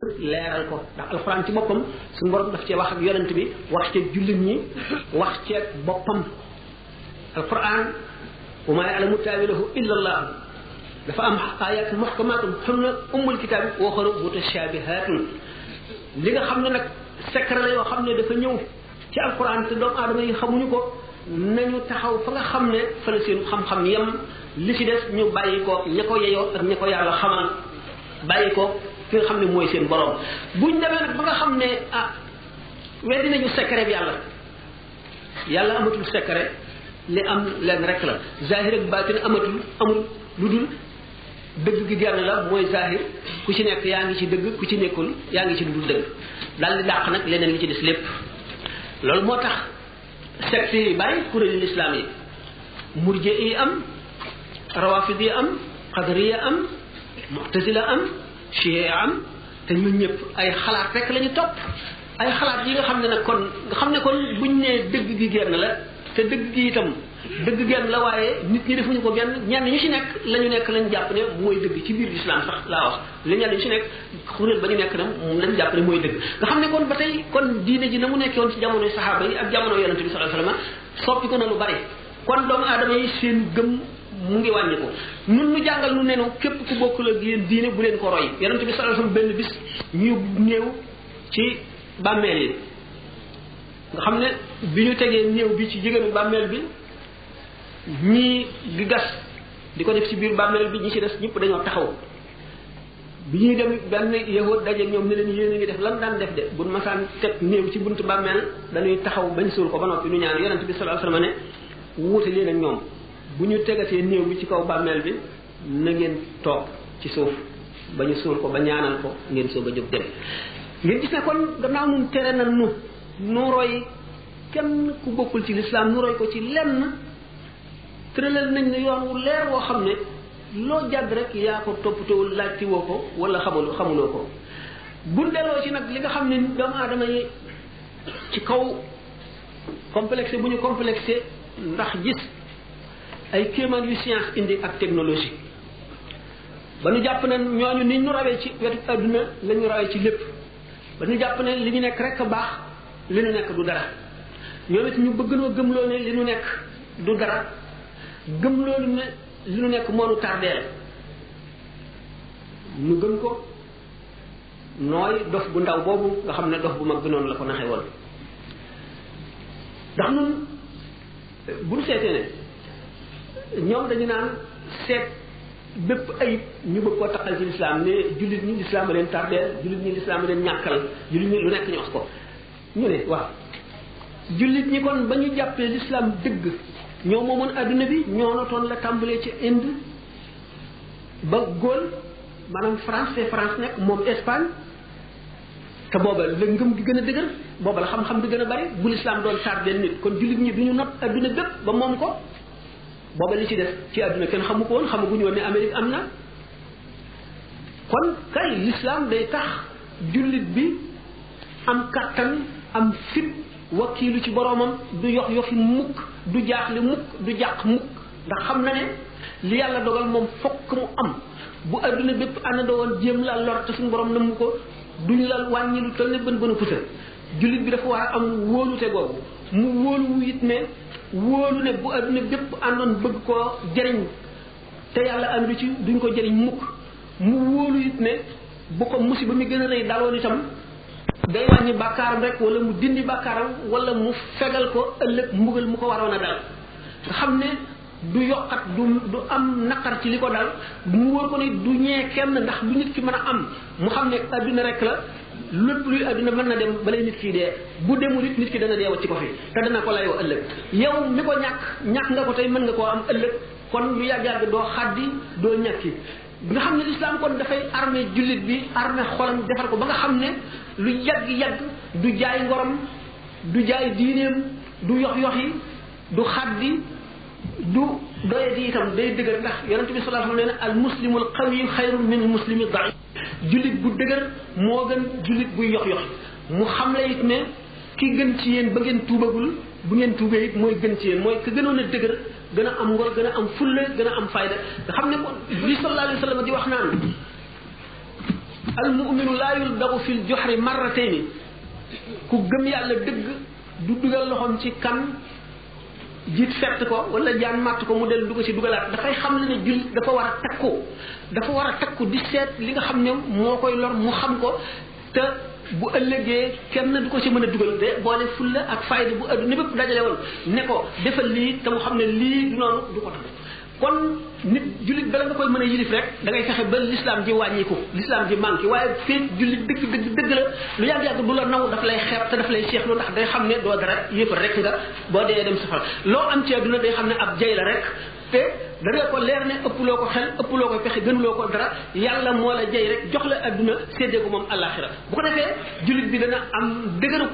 leeral ko ndax alxuraan ci boppam suñu borom daf cee wax ak yonent bi wax ceeg jullit ñi wax ceeg boppam alxuraan wa maa yaalamu taawilahu illa allah dafa am ayat muhkamaatun hunna ummul kitaabi wa uxaru mutashaabihaatun li nga xam ne nag secret la yoo xam ne dafa ñëw ci alquran te doomu aadama yi xamuñu ko nañu taxaw fa nga xam ne fa la seen xam-xam yem li ci des ñu bàyyi ko ña ko yeyoo ak ña ko yàlla xamal bàyyi ko ki nga xam ne mooy seen borom buñ demee nag ba nga xam ne ah weddi nañu secret bi yàlla yàlla amatul secret li am leen rek la zahir ak baatin amatul amul lu dul dëgg gi genn la mooy zahir ku ci nekk yaa ngi ci dëgg ku ci nekkul yaa ngi ci lu dul dëgg daal di dàq nag leneen li ci des lépp loolu moo tax secte yi bari kuréelu lislaam yi murje yi am rawafid yi am qadariya am mu'tazila am chia am te ñun ñëpp ay xalaat rek la ñu topp ay xalaat yi nga xam ne nag kon nga xam ne kon buñ nee dëgg gi genn la te dëgg gi itam dëgg genn la waaye nit ñi defuñu ko genn ñenn ñu ci nekk la ñu nekk lañ jàpp ne mooy dëgg ci biir lislaam sax laa wax la ñenn ñu ci nekk xuréel ba ñu nekk nag lañ jàpp ne mooy dëgg nga xam ne kon ba tey kon diine ji na mu nekkoon ci jamono saxaaba yi ak jamono yonente bi sallallahu alayhi wasallam soppi ko na lu bari kon doomu aadama yi seen gëm mu ngi wàññi ko ñun ñu jàngal nu nenu képp ku bokkul ak yéen diine bu leen ko roy yonente bi sallallahu alayhi wasallam benn bis ñu néew ci bàmmeel yi nga xam ne bi ñu tegee néew bi ci jigéenu bàmmeel bi ñii di gas di ko def ci biir bàmmeel bi ñi ci des ñëpp dañoo taxaw bi ñuy dem benn yahut daje ñoom ne leen yéen a ngi def lan daan def de buñ masaan teg néew ci buntu bàmmeel dañuy taxaw bañ suul ko ba noppi nu ñaan yonent bi sallallahu alayhi wasallam ne wuute leen ak ñoom bu ñu tegatee néew bi ci kaw bàmmeel bi na ngeen toog ci suuf ba ñu suul ko ba ñaanal ko ngeen soog a jóg dem ngeen gis ne kon gannaaw nun tere na nu nu roy kenn ku bokkul ci lislaam nu roy ko ci lenn tëralal nañ ne yoon wu leer woo xam ne loo jàdd rek yaa ko toppatoowul laajti woo ko wala xamul xamuloo ko bu delloo ci nag li nga xam ne doomu aadama yi ci kaw complexé bu ñu complexé ndax gis ay kéemaan yu science indi ak technologie ba nu jàpp ne ñooñu ni ñu rawee ci wetu adduna la ñu rawee ci lépp ba nu jàpp ne li ñu nekk rek a baax li ñu nekk du dara ñoom it ñu bëgg noo gëmloo ne li ñu nekk du dara gëm loolu ne li ñu nekk moo nu tardeel nu gëm ko nooy dof bu ndaw boobu nga xam ne dof bu mag bi noonu la ko naxe woon ndax nun bu ñu seetee ne ñoom dañu naan seet bépp ayib ñu bëgg koo taqal ci lislaam ne jullit ñi lislaam a leen tardeel jullit ñi lislaam a leen ñàkkal jullit ñi lu nekk ñu wax ko ñu ne waaw jullit ñi kon ba ñu jàppee lislaam dëgg ñoo moomoon adduna bi ñoo notoon la tàmbalee ci Inde ba Gaule maanaam France te France nekk moom Espagne te booba la ngëm gi gën a dëgër booba la xam-xam bi gën a bari bu lislaam doon saar benn nit kon jullit ñi du ñu not adduna bépp ba moom ko booba li ci def ci adduna kenn xamu ko woon xamaguñu woon ne Amérique am na kon kay lislaam day tax jullit bi am kattan am fit wakkiilu ci boroomam du yox yoxi mukk du jaaxle mukk du jàq mukk ndax xam na ne li yàlla dogal moom fokk mu am bu adduna bépp àndandoo woon jéem la lor te suñu borom namm ko duñ la wàññi lu toll ne bën bën a pusa jullit bi dafa war a am wóolute googu mu wóolu it ne wóolu ne bu adduna bépp àndoon bëgg koo jëriñ te yàlla àndu ci duñ ko jëriñ mukk mu wóolu it ne bu ko musiba mi gën a rëy daloon itam day wàññi bàkkaaram rek wala mu dindi bàkkaaram wala mu fegal ko ëllëg mbugal mu ko waroon a dal nga xam ne du yokkat du du am naqar ci li ko dal mu wóor ko ne du ñee kenn ndax lu nit ki mën a am mu xam ne adduna rek la lépp luy adduna mën na dem balay nit kii dee bu demul it nit ki dana dee wacc ko fi te dana ko layoo ëllëg yow mi ko ñàkk ñàkk nga ko tey mën nga koo am ëllëg kon lu yàgg-yàgg doo xaddi doo ñàkki nga xam ne lislaam kon dafay armé jullit bi armé xolam defar ko ba nga xam ne lu yàgg-yàgg du jaay ngorom du jaay diineem du yox yox yi du xaddi du doye di itam day dëgër ndax yonent bi sallallahu alayhi wa sallam nee na al muslimu al qawi xayrun min al muslimi daif jullit bu dëgër moo gën jullit buy yox yox mu xam la it ne ki gën ci yéen ba ngeen tuubagul bu ngeen tuubee it mooy gën ci yéen mooy ka gënoon a dëgër gën a am ngor gën a am fulla gën a am fayda nga xam ne ko li sallallahu alayhi wa sallam di wax naan al muminu laa yuldagu fi l joxri marratayni ku gëm yàlla dëgg du dugal loxoom ci kan jiit fett ko wala jaan màtt ko mu dellu du ko ci dugalaat dafay xam ne ne jullit dafa war a takku dafa war a takku di seet li nga xam ne moo koy lor mu xam ko te bu ëllëgee kenn du ko ci mën a dugal de boole fulla ak fayda bu adduna bépp dajale woon ne ko defal lii te mu xam ne lii du noonu du ko def kon nit jullit bala nga koy mën a yilif rek da ngay fexe ba l'islam ji wàññiku l'islam ji manqué waaye fii jullit dëgg dëgg dëgg la lu yàgg yàgg du la naw daf lay xeeb te daf lay seexlu ndax day xam ne doo dara yëpp rek nga boo dee dem safara loo am ci àdduna day xam ne ab jay la rek te da nga ko leer ne ëpp loo ko xel ëpp loo ko pexe gënuloo ko dara yàlla moo la jay rek jox la àdduna séddee ko moom àllaaxira bu ko defee jullit bi dana am dëgëru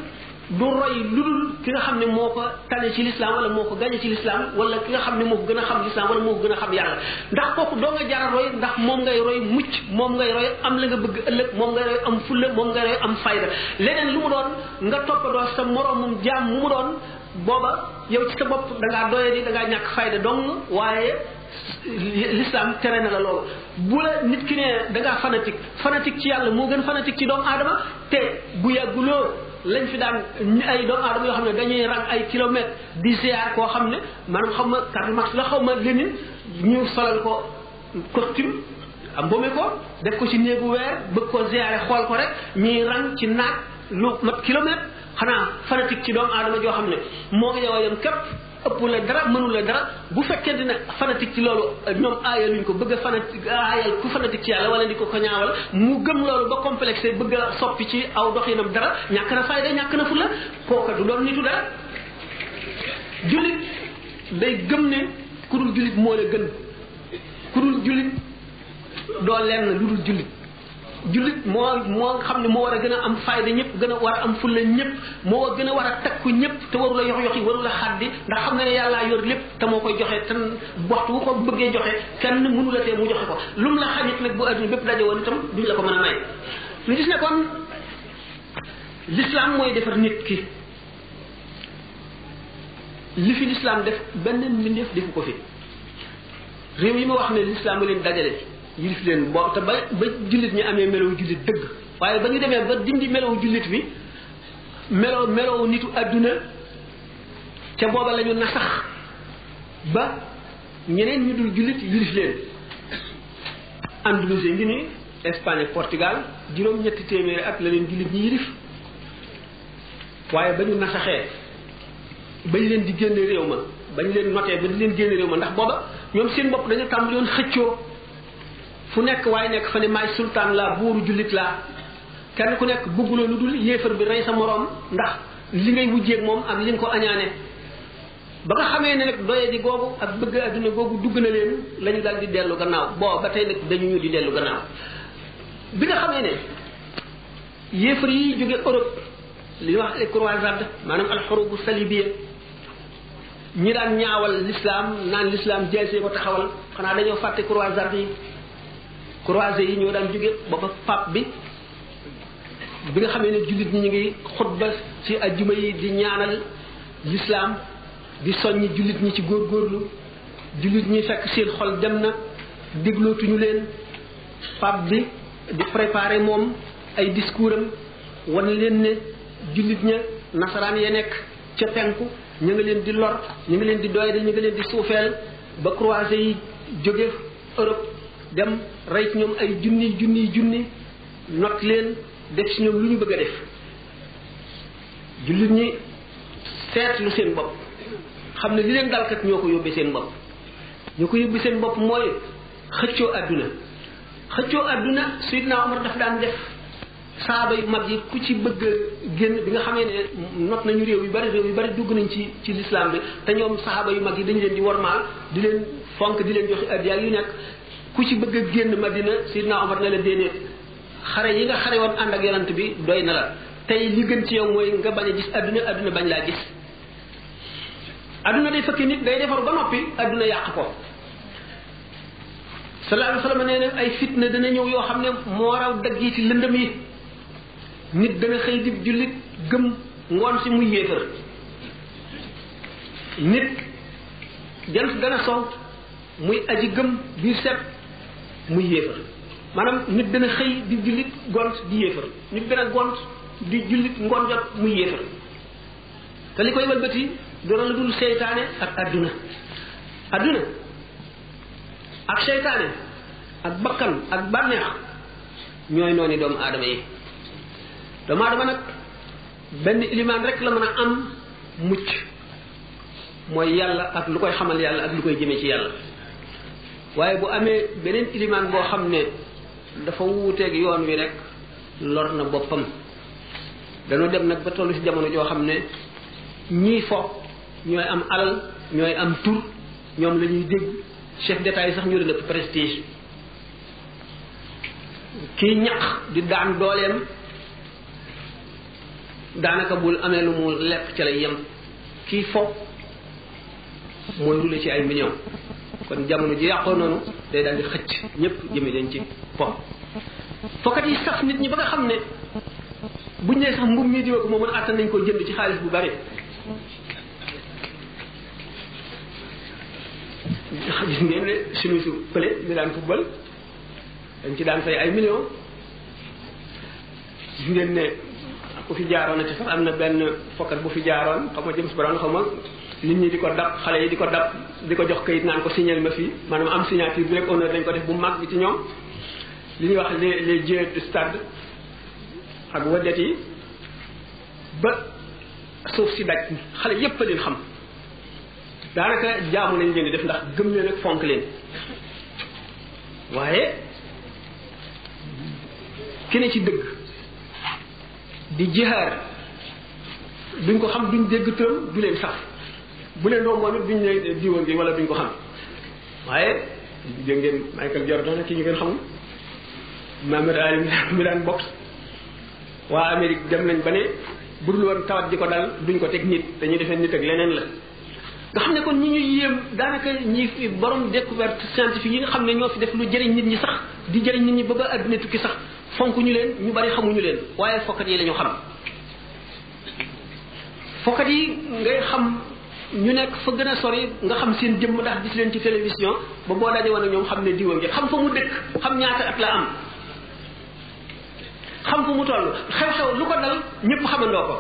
du roy lu dul ki nga xam ne moo ko tane ci lislaam wala moo ko gañe ci lislaam wala ki nga xam ne moo ko gën a xam lislaam wala moo ko gën a xam yàlla ndax kooku doo nga jara roy ndax moom ngay roy mucc moom ngay roy am la nga bëgg ëllëg moom ngay roy am fulla moom ngay roy am fayda leneen lu mu doon nga toppatoo sa moroomum jaam mu mu doon booba yow ci sa bopp da ngaa doye di da ngaa ñàkk fayda dong waaye l'islam tere na la loolu bu la nit ki ne da ngaa fanatique fanatique ci yàlla moo gën fanatique ci doomu aadama te bu yàgguloo lañ fi daan ay doomu aadama yoo xam ne dañuy rang ay kilomètres di ziar koo xam ne maanaam xaw ma Karl Marx la xaw ma Lénine ñu solal ko costume am boome ko def ko ci néegu weer bëgg ko ziare xool ko rek ñuy rang ci naaj lu mat kilomètre xanaa fanatique ci doomu aadama joo xam ne moo ngi yow a yem képp ëpp la dara mënu la dara bu fekkee dina fanatique ci loolu ñoom aaya luñ ko bëgg a fanatique aayal ku fanatique ci yàlla wala di ko ko ñaawal mu gëm loolu ba complexé bëgg a soppi ci aw doxinam dara ñàkk na fayda ñàkk na fu la kooka du doon nitu dara jullit day gëm ne ku dul jullit moo la gën ku dul jullit doo lenn lu dul jullit jullit moo moo xam ne moo war a gën a am fayda ñëpp gën a war a am fulla ñëpp moo gën a war a takku ñëpp te warul a yox yoxi warul a xaddi ndax xam na ne yàllaa yor lépp te moo koy joxe te waxtu wu ko bëggee joxe kenn mënu la tee mu joxe ko lu mu la xañit nag bu adduna bépp daje woon itam duñ la ko mën a may ñu gis ne kon l'islam mooy defar nit ki li fi l'islam def benn mbindeef defu ko fi réew yi ma wax ne l'islam a leen dajale yilif leen bo te ba ba jullit ñi amee melow jullit dëgg waaye ba ñu demee ba dindi melow jullit bi melo melow nitu àdduna ca booba la ñu nasax ba ñeneen ñu dul jullit yilif leen Andalousie ngi ni Espagne ak Portugal juróom ñetti téeméeri at la leen jullit ñi yilif waaye ba ñu nasaxee bañ leen di génne réew ma bañ leen notee ba di leen génne réew ma ndax booba ñoom seen bopp dañu tàmbali yoon xëccoo fu nekk waaye nekk fa ne maay sultaan laa buuru jullit laa kenn ku nekk bëgguloo lu dul yéefar bi rey sa moroom ndax li ngay wujjeeg moom ak li nga ko añaane ba nga xamee ne nag doye di googu ak bëgg adduna googu dugg na leen la ñu dal di dellu gannaaw boo ba tey nag dañu ñu di dellu gannaaw bi nga xamee ne yéefar yi jóge Europe li ñuy wax les croisades maanaam alxurubu salibiya ñi daan ñaawal l'islam naan l'islam jaasee ko taxawal xanaa dañoo fàtte croisades yi croisés yi ñoo daan jóge booba pape bi bi nga xamee ne jullit ñi ñu ngi xutba ci ajjuma yi di ñaanal l'islam di soññi jullit ñi ci góorgóorlu jullit ñi fekk seen xol dem na déglootuñu leen pape bi di préparer moom ay discours am wan leen ne jullit ña nasaraan ya nekk ca penku ñu ngi leen di lor ñu ngi leen di doyadi ñu ngi leen di suufeel ba croisé yi jóge Europe dem rey ci ñoom ay junni junni junni not leen def ci ñoom lu ñu bëgg a def jullit ñi seetlu seen bopp xam ne li leen dalkat ñoo ko yóbbee seen bopp ñoo ko yóbbee seen bopp mooy xëccoo àdduna xëccoo àdduna Seydina Omar daf daan def saaba yu mag yi ku ci bëgg génn bi nga xamee ne not nañu réew yu bari réew yu bari dugg nañ ci ci lislaam bi te ñoom saaba yu mag yi dañu leen di wormaal di leen fonk di leen joxe addiya yu nekk ku ci bëgg a génn Madina Seydina Omar ne la déedéet xare yi nga xare woon ànd ak yonent bi doy na la tey li gën ci yow mooy nga bañ a gis àdduna àdduna bañ laa gis àdduna day fekk nit day defar ba noppi àdduna yàq ko sallallahu alayhi wa sallam nee na ay fitna dana ñëw yoo xam ne moo raw dagg yi ci lëndëm yi nit dana xëy di jullit gëm ngoon si muy yéefar nit jant dana sow muy aji gëm biir set muy yéefar maanaam nit dana xëy di jullit gont di yéefar nit dana gont di jullit ngoon jot muy yéefar te li koy wëlbati dara lu dul seytaane ak adduna adduna ak seytaane ak bakkan ak bànneex ñooy noonu doomu aadama yi doomu aadama nag benn ilimaan rek la mën a am mucc mooy yàlla ak lu koy xamal yàlla ak lu koy jëmee ci yàlla waaye bu amee beneen ilimaan boo xam ne dafa wuuteeg yoon wi rek lor na boppam dañoo dem nag ba tollu ci jamono joo xam ne ñii fo ñooy am alal ñooy am tur ñoom la ñuy dégg chef d'état yi sax ñu leen ëpp prestige kii ñaq di daan dooleem daanaka bul amee lu mu lekk ca lay yem kii fo mooy rule ci ay million kon jamono ji yàqoo noonu day daal di xëcc ñëpp jëme leen ci pom fokkat yi saf nit ñi ba nga xam ne buñ nee sax mbub mii diwa ko moo mën àttan nañ ko jënd ci xaalis bu bari gis ngeen ne suñu su pële ñu daan football dañ ci daan fay ay millions gis ngeen ne ku fi jaaroon na ci sax am na benn fokkat bu fi jaaroon xam nga James Brown xam nga nit ñi di ko dab xale yi di ko dab di ko jox kayit naan ko signal ma fii maanaam am signature bi rek honneur dañ ko def bu mag bi ci ñoom li ñuy wax les les jeux de stade ak wadet yi ba suuf si daj xale yépp a leen xam daanaka jaamu lañ leen di def ndax gëm leen ak fonk leen waaye ki ne ci dëgg di jihaar duñ ko xam duñ dégg tëram du leen sax bu leen doom moom it duñ ne diwoon gi wala duñ ko xam waaye dégg ngeen Michael Jordan ci ñu ngeen xamul Mohamed Ali mi daan box waa Amérique dem nañ ba ne bu dul woon tawat ji ko dal duñ ko teg nit dañuy defee nit ak leneen la nga xam ne kon ñi ñu yéem daanaka ñi fi borom découverte scientifique yi nga xam ne ñoo fi def lu jëriñ nit ñi sax di jëriñ nit ñi ba ba adduna tukki sax fonk ñu leen ñu bari xamuñu leen waaye fokkat yi la ñu xam fokkat yi ngay xam ñu nekk fa gën a sori nga xam seen jëmm ndax gis leen ci télévision ba boo daje woon ak ñoom xam ne diwa ngi xam fa mu dëkk xam ñaata at la am xam fu mu toll xew-xew lu ko dal ñëpp xamandoo ko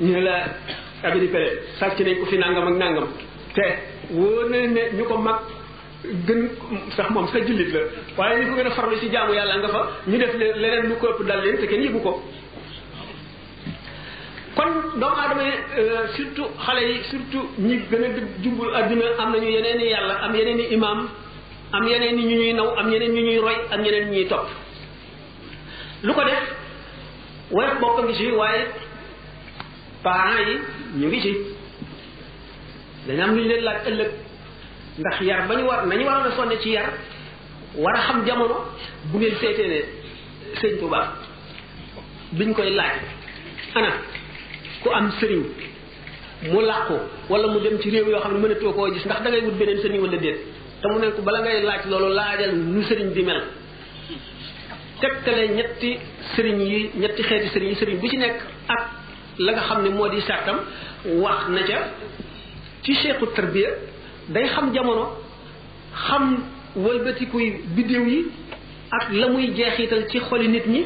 ñu ne la abiri pele sàcc nañ ko fi nangam ak nangam te wóor na ne ñu ko mag gën sax moom sa jullit la waaye ñu ko gën a farlu ci jaamu yàlla nga fa ñu def leneen lu ko ëpp dal leen te kenn yëgu ko kon doomu aadama yi euh, surtout xale yi surtout ñi gën a jubul adduna am nañu yeneen i yàlla am yeneen i imaam am yeneen i ñu ñuy naw am yeneen ñu ñuy roy am yeneen ñuy topp lu ko def woyof bopp a ngi ci waaye parents yi ñu ngi ci dañu am lu ñu leen laaj ëllëg ndax yar ba ñu war nañu waroon a sonne ci yar war a xam jamono bu ngeen seetee ne sëñ Tuubaa biñ koy laaj ana ku am sëriñ mu làqu wala mu dem ci réew yoo xam ne mënatoo koo gis ndax da ngay wut beneen sëriñ wala déet te mu ne ko bala ngay laaj loolu laajal nu sëriñ bi mel tekkale ñetti sëriñ yi ñetti xeeti sëriñ yi sëriñ bu ci nekk ak la nga xam ne moo di sàttam wax na ca ci cheikhu tarbiya day xam jamono xam wëlbatikuy biddéew yi ak la muy jeexital ci xoli nit ñi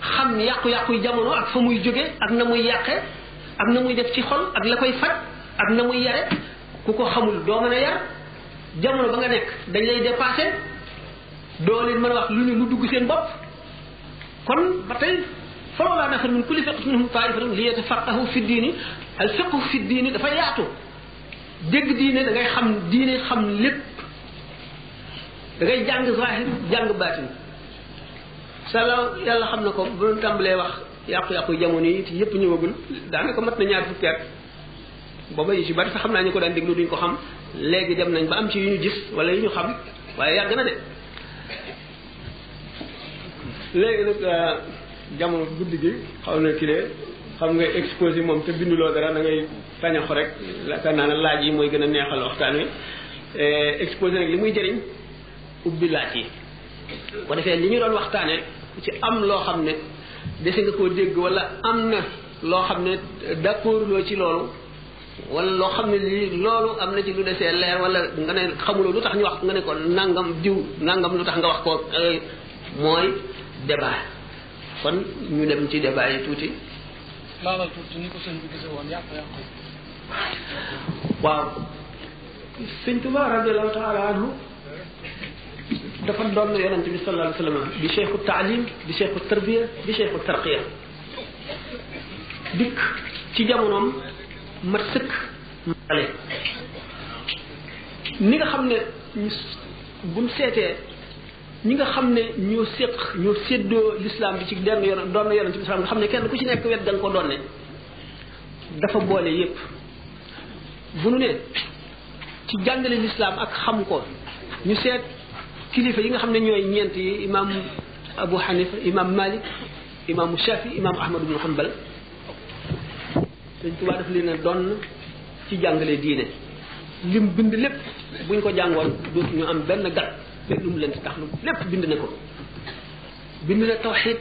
xam yàqu-yàquy jamono ak fa muy jóge ak na muy yàqe ak na muy def ci xol ak la koy faj ak na muy yare ku ko xamul doo mën a yar jamono ba nga nekk dañ lay dépassé doo leen mën a wax lu ñu lu dugg seen bopp kon ba tey falaw laa nafar min kulli fiqh minhum taaifatun li yatafaqahu fi diini al fiqhu fi diini dafa yaatu dégg diine da ngay xam diine xam lépp da ngay jàng zahir jàng baatin sala yàlla xam na ko bu doon tàmbalee wax yàqu-yàqu jamono yi te yépp ñëwagul daanaka mat na ñaar fukki at booba yu ci bari sax xam naa ñu ko daan déglu duñ ko xam léegi dem nañ ba am ci yu ñu gis wala yu ñu xam waaye yàgg na de léegi nag euh, jamono guddi gi xaw na kile xam nga exposé moom te binduloo dara da ngay tañaxu rek yaakaar naa ne laaj yi mooy gën a neexal waxtaan wi euh, exposé nag li muy jëriñ ubbi laaj yi ko defee li ñu doon waxtaane ci am loo xam ne dese nga koo dégg wala am na loo xam ne d'accord loo ci loolu wala loo xam ne lii loolu am na ci lu desee leer wala nga ne xamuloo lu tax ñu wax nga ne ko nangam diw nangam lu tax nga wax ko euh, mooy débat kon ñu dem ci débat yi tuuti. laalal tuuti ni ko sëñ bi gisee woon yàq yàq waaw sëñ Tuba radiallahu taala anhu dafa doon yonente bi sallallahu alayhi wa sallam di cheikhu taalim di cheikhu tarbiya di cheikhu tarqiya dikk ci jamonoom mat sëkk male ni nga xam ne buñ seetee ñi nga xam ne ñoo séq ñoo séddoo lislaam bi ci denn yoon doon na yonent bi nga xam ne kenn ku ci nekk wet da nga ko doonne dafa boole yépp bu nu ne ci jàngale lislaam ak xam ko ñu seet kilifa yi nga xam ne ñooy ñeent yi imaam Abu Hanifa imaam Malik imaamu Shafi imaamu Ahmad ibnu Hanbal sëñ Tuubaa daf leen a doon ci jàngale diine lim bind lépp buñ ko jàngoon dootu ñu am benn gàtt benn lu mu leen tax lu lépp bind na ko bind na tawxiid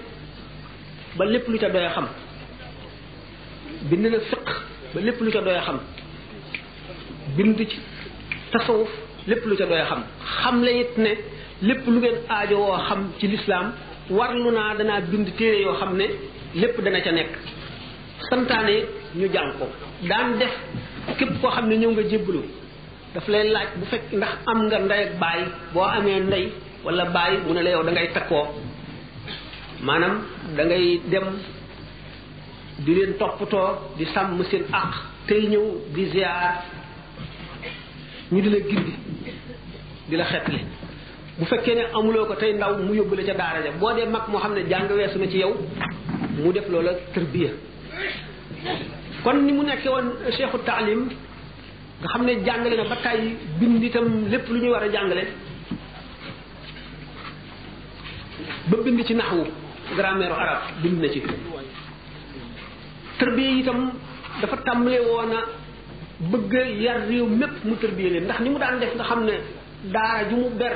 ba lépp lu ca doy xam bind na fiq ba lépp lu ca doy xam bind ci tasawuf lépp lu ca doy xam xam la it ne lépp lu ngeen aajo woo xam ci lislaam warlu naa danaa bind téere yoo xam ne lépp dana ca nekk santaane ñu jàng ko daan def képp koo xam ne ñëw nga jébbalu daf lay laaj bu fekk ndax am nga ndey ak baay boo amee ndey wala baay mu ne la yow da ngay takkoo maanaam da ngay dem di leen toppatoo di sàmm seen àq tey ñëw di ziar ñu di la gindi di la xettali bu fekkee ne amuloo ko tey ndaw mu yóbbu la ca daara ja boo dee mag moo xam ne jàng weesu na ci yow mu def loola tërbiya kon ni mu nekkee woon cheikhu taalim nga xam ne jàngale na ba tàyyi bind itam lépp lu ñuy war a jàngale ba bind ci naxwu grammaire arab bind na ci tërbiye itam dafa tàmbalee woon a bëgg yar réew mépp mu tërbiye leen ndax ni mu daan def nga xam ne daara ju mu ber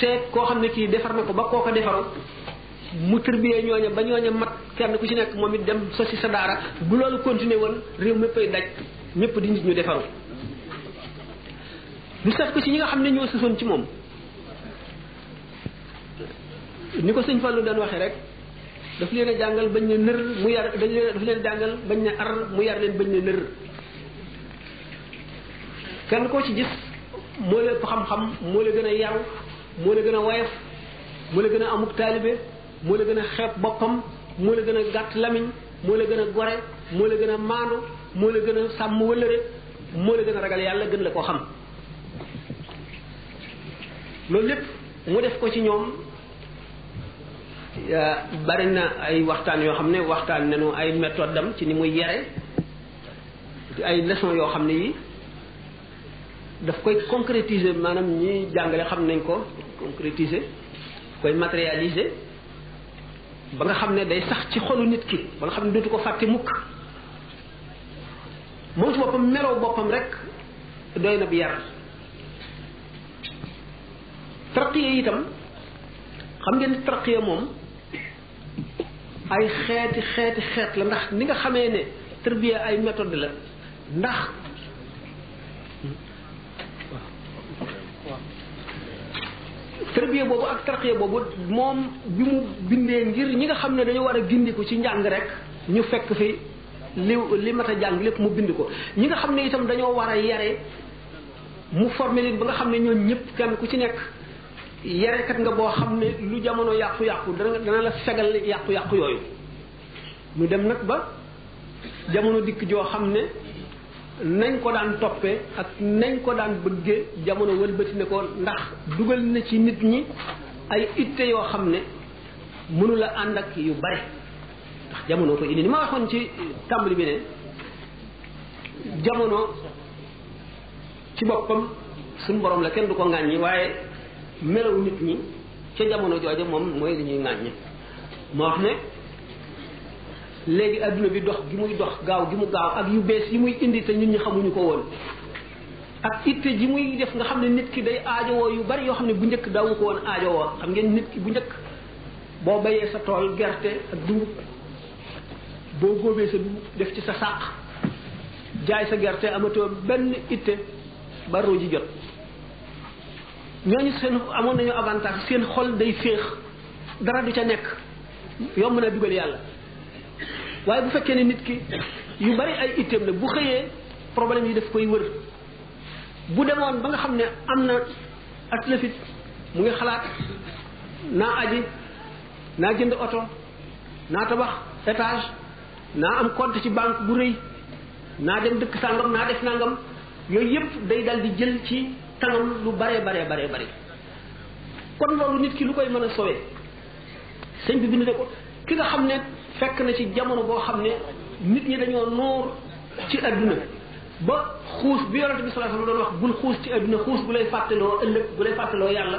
seet koo xam ne kii defar na ko ba koo ko defaru mu tërbiyee ñooña ba ñooña mat kenn ku ci nekk moom it dem sosi sa daara bu loolu continuer woon réew méppay daj ñëpp di nit ñu defaru ñu seet ko ci ñi nga xam ne ñoo sësoon ci moom ni ko sëñ Fallou daan waxee rek daf leen a jàngal bañ ne nër mu yar dañ leen daf leen jàngal bañ ne ar mu yar leen bañ ne nër kenn koo ci gis moo la ëpp xam-xam moo la gën a yaru moo la gën a woyof moo la gën a amuk taalibe moo la gën a xeeb boppam moo la gën a gàtt lamiñ moo la gën a gore moo la gën a maandu moo la gën a sàmm wëllëre moo la gën a ragal yàlla gën la koo xam loolu lépp mu def ko ci ñoom bari na ay waxtaan yoo xam ne waxtaan nañu ay méthode dam ci ni muy yare di ay leçon yoo xam ne yi daf koy concrétiser maanaam ñi jàngale xam nañ ko concrétiser koy matérialiser ba nga xam ne day sax ci xolu nit ki ba nga xam ne dootu ko fàtte mukk moom ci boppam meloo boppam rek doy na bi yar tarqiya itam xam ngeen tarqiya moom ay xeeti xeeti xeet la ndax ni nga xamee ne tërbiya ay méthode la ndax tërbiya boobu ak tarqiya boobu moom bi mu bindee ngir ñi nga xam ne dañu war a gindiku ci njàng rek ñu fekk fi li li mat a jàng lépp mu bind ko ñi nga xam ne itam dañoo war a yare mu formé leen ba nga xam ne ñoom ñëpp kenn ku ci nekk yarekat nga boo xam ne lu jamono yàqu-yàqu dana dana la fegal yàqu-yàqu yooyu ñu dem nag ba jamono dikk joo xam ne nañ ko daan toppee ak nañ ko daan bëggee jamono wëlbati ne ko ndax dugal na ci nit ñi ay itte yoo xam ne mënula ànd ak yu bari ndax jamono ko indi ni ma waxoon ci tàmbali bi ne jamono ci boppam suñu borom la kenn du ko ŋàññi waaye melaw nit ñi ca jamono jooja moom mooy li ñuy ŋàññi moo wax ne léegi adduna bi dox gi muy dox gaaw gi mu gaaw ak yu bees yi muy indi te ñun ñi xamuñu ko woon ak itte ji muy def nga xam ne nit ki day aajowoo yu bari yoo xam ne bu njëkk daawu ko woon aajowoo xam ngeen nit ki bu njëkk boo bayee sa tool gerte ak dugub boo góobee sa dugub def ci sa sàq jaay sa gerte amatoo benn itte ba ruu ji jot ñooñu seen amoon nañu avantage seen xol day féex dara du ca nekk yomb na dugal yàlla waaye bu fekkee ne nit ki yu bari ay itteem la bu xëyee problème yi daf koy wër bu demoon ba nga xam ne am na atlafit mu ngi xalaat naa aji naa jënd oto naa tabax étage naa am compte ci banque bu rëy naa dem dëkk sàngam naa def nangam yooyu yëpp day dal di jël ci kanam lu bare bare bare bare kon loolu nit ki lu koy mën a sowee sëñ bi bind ne ko ki nga xam ne fekk na ci jamono boo xam ne nit ñi dañoo noor ci adduna ba xuus bi yonente bi sallallahu alayhi wasallam doon wax bul xuus ci adduna xuus bu lay fàttaloo ëllëg bu lay fàttaloo yàlla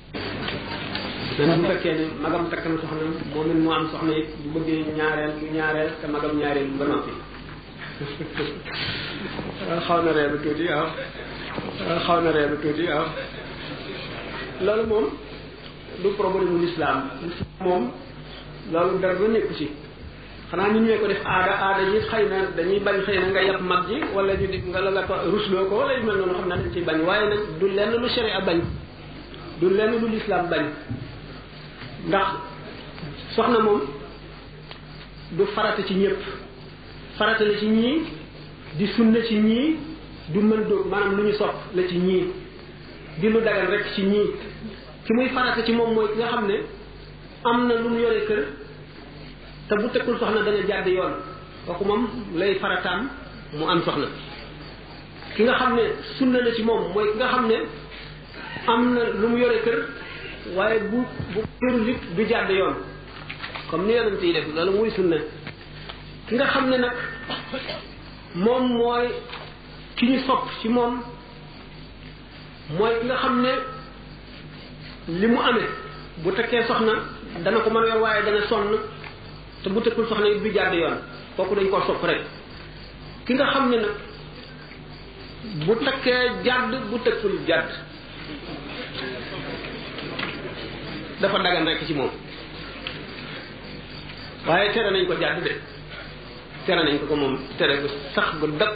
dana bu fekkee ne magam takk na soxna moom it mu am soxna it bu bëggee ñaareel bu ñaareel te magam ñaareel ba noppi xaw na reeru tuuti waaw xaw na reeru tuuti waaw loolu moom du problème mu lislaam moom loolu dara ba nekku ci xanaa ñu ñëwee ko def aada aada yi xëy na dañuy bañ xëy na nga yàpp mag ji wala ñu di nga la la ko rusloo ko wala yu mel noonu xam naa dañ ciy bañ waaye nag du lenn lu sharia bañ du lenn lu lislaam bañ ndax soxna moom du farata ci ñëpp farata la ci ñii di sunna ci ñii du mën dóog maanaam lu ñu sopp la ci ñii di lu dagal rek ci ñii ki muy farata ci moom mooy ki nga xam ne am na lu mu yore kër te bu tekkul soxna dana jàdd yoon kooku moom lay farataam mu am soxna ki nga xam ne sunna la ci moom mooy ki nga xam ne am na lu mu yore kër waaye bu bu këru nit du jàdd yoon comme ni yonent yi def loolu muy sunna ki nga xam ne nag moom mooy ki ñu sopp ci moom mooy ki nga xam ne li mu amee bu takkee soxna dana ko mën a yor waaye dana sonn te bu tëkkul soxna it du jàdd yoon kooku dañ koo sopp rek ki nga xam ne nag bu takkee jàdd bu tëkkul jàdd dafa dagan rek ci moom waaye tere nañ ko jàdd de tere nañ ko ko moom tere bu sax bu dëkk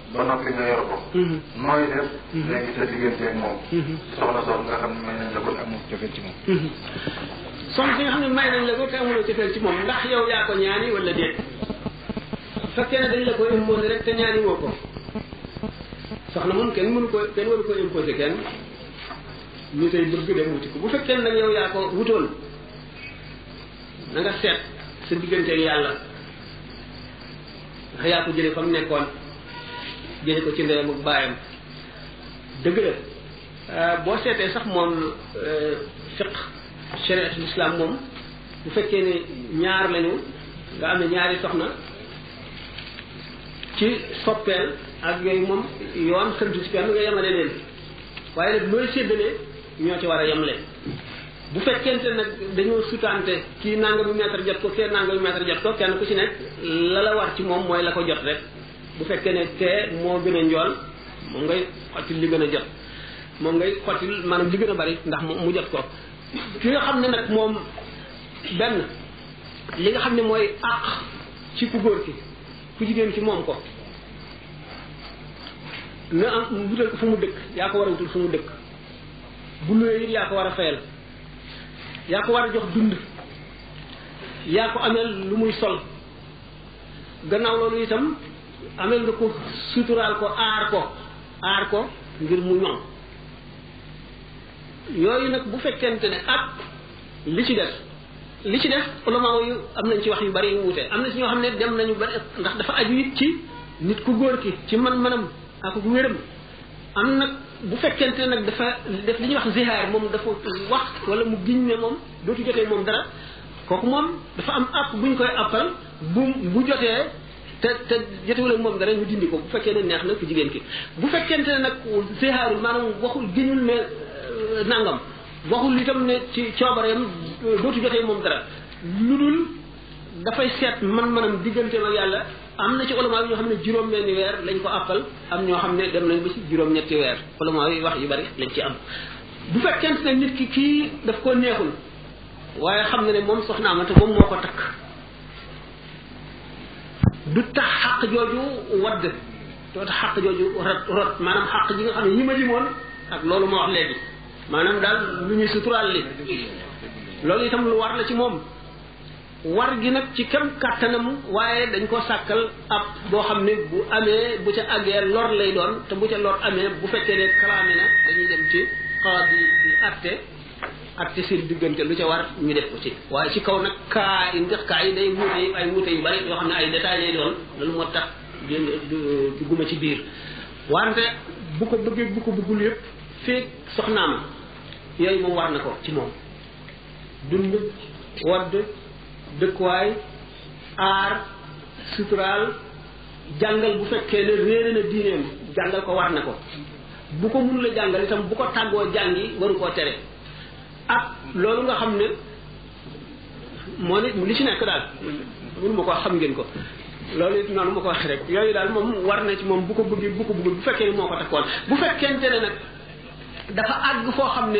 ba noppi nga yor ko. nooy def. léegi sa diggante ak moom. soxna soxna nga xam ne may nañ la ko amul cofeel ci moom. soxna si nga xam ne may nañ la ko te amuloo cofeel ci moom ndax yow yaa ko ñaani wala déet fekkee ne dañ la ko imposé rek te ñaani woo ko soxna moom kenn mënu ko kenn waru ko imposé kenn ñu tey bëgg dem wuti ko bu fekkee ne nag yow yaa ko wutoon na nga seet sa diggante ak yàlla ndax yaa ko jëlee fa mu nekkoon jëlee ko ci ndeyam ak baayam dëgg la euh, boo seetee sax moom euh, fiq shariatul islam moom bu fekkee ne ñaar lañu nga am ne ñaari soxna ci soppeel ak yooyu moom yoon xëntu si kenn nga yemale leen waaye nag looy séddale ñoo ci war a yemle bu fekkente nag dañoo sutante kii nangami mètre jot ko kee nangami mètre jot ko kenn ku ci nekk la la war ci moom mooy la ko jot rek bu fekkee ne kee moo gën a njool moom ngay xottil li gën a jot moom ngay xottil maanaam li gën a bari ndax mu jot ko ki nga xam ne nag moom benn li nga xam ne mooy àq ci ku góor ki ku jigéen ki moom ko na am wutal ko fu mu dëkk yaa ko war a wutal fu mu dëkk bu luwee it yaa ko war a fayal yaa ko war a jox dund yaa ko ameel lu muy sol gannaaw loolu itam ameel nga ko suturaal ko aar ko aar ko ngir mu ñoŋ yooyu nag bu fekkente ne ak li ci def li ci def ulama yu am nañ ci wax yu bari yu wuute am na ci ñoo xam ne dem nañu ba ndax dafa aju it ci nit ku góor ki ci man-manam ak ku wéram am nag bu fekkente ne nag dafa def li ñuy wax zihaar moom dafa wax wala mu giñ ne moom dootu jotee moom dara kooku moom dafa am app buñ koy appal bu bu jotee te te jotewul ak moom dara ñu dindi ko bu fekkee ne neex na ku jigéen ki bu fekkente ne nag zihaarul maanaam waxul giñul ne euh, nangam waxul itam ne ci coobareem euh, dootu jotee moom dara lu dul dafay seet man-manam diggante ak yàlla am na ci ulama yi ñoo xam ne juróom-benni weer lañ ko àppal am ñoo xam ne dem nañ ba ci juróom-ñetti weer ulama yi wax yu bari lañ ci am bu fekkente ne nit ki kii daf ko neexul waaye xam na ne moom soxnaam la te moom moo ko takk du tax xaq jooju wadd doo tax xaq jooju rot rot maanaam xaq ji nga xam ne yi ma limoon ak loolu ma wax léegi maanaam daal lu ñuy suturaal li loolu itam lu war la ci moom war gi nag ci kam kàttanam waaye dañ ko sàkkal ab boo xam ne bu amee bu ca àggee lor lay doon te bu ca lor amee bu fekkee ne kalaame na dañuy dem ci xawaat yi di atte atte seen diggante lu ca war ñu def ko ci waaye ci kaw nag kaa yi ndax kaa yi day wuute ay wuute yu bari yoo xam ne ay détails lay doon loolu moo tax du guma ci biir wante bu ko bëggee bu ko bëggul yëpp feeg soxnaam yooyu moom war na ko ci moom dund wadd dëkkuwaay aar suturaal jàngal bu fekkee ne réere na diineem jàngal ko war na ko bu ko mun la jàngal itam bu ko tàggoo jàngi waru koo tere ak loolu nga xam ne moo ne li ci nekk daal mënu ma ko xam ngeen ko loolu it noonu ma ko waxee rek yooyu daal moom war na ci moom bu ko bëggee bu ko bëggul bu fekkee ne moo ko takkoon bu fekkente ne nag dafa àgg foo xam ne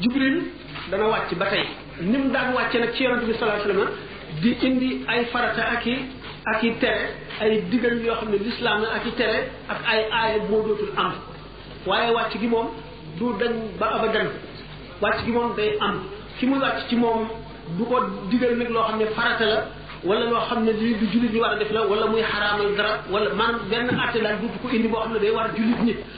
jibril dana wàcc ba tey ni mu daan wàcce nag ci yonent bi sallallahu alayhi wasallam di indi ay farata ak i ak i tere ay digal yoo xam ne lislaam la ak i tere ak ay aaya moo dootul am waaye wàcc gi moom du dañ ba abadan wàcc gi moom day am fi muy wàcc ci moom du ko digal nag loo xam ne farata la wala loo xam ne lii du jullit ñi war a def la wala muy xaraamal dara wala maanaam benn àtte daal du ko indi boo xam ne day war jullit ñi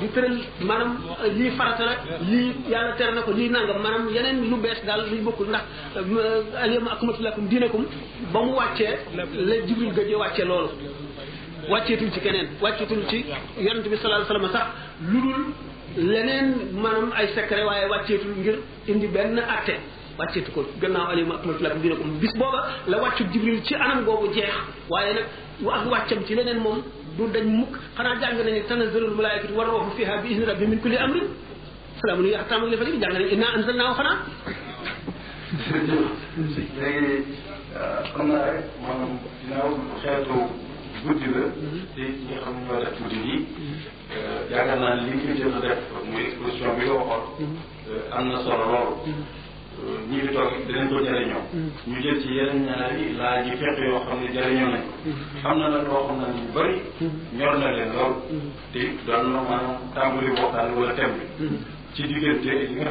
di tëral maanaam euh, lii farata la lii yàlla tere na ko lii nangam maanaam yeneen lu bees daal luñ bokkul ndax euh, alyawma akmaltu lakum diinakum ba mu wàccee la jibril gëj wàcce loolu wàcceetul ci keneen wàcceetul ci yonent bi sallallahu alayhi wasallam sax lu dul leneen maanaam ay secret waaye wàcceetul ngir indi benn atte wàcceetu ko gannaaw alima akmaltu lakum dinakum bis booba la wàccu jibril ci anam googu jeex waaye nag wa ak wàccam ci leneen moom du dañ mukk xanaa jàng nañu tanazzalul malaikatu war ruuhu fiha bi izni rabbi min kulli amrin salaamun hiya hattaa matla'il fajr jàng nañu inna anzalnaahu xanaa léegi xam naa rek maanaam ginnaaw xeetu guddi la te ñi nga xam ne ñoo def guddi gi yaakaar naa li ñu fi jot a def muy exposition bi nga waxoon am na solo lool ñi ngi toog dinañ ko jëriñoo ñu jël ci yeneen ñaari laaj yi fekk yoo xam ne jëriñoo nañ ko am na nag loo xam ne ñu bëri ñor na leen lool te doon na maanaam tàmbali waxtaan wala thème bi ci diggante li nga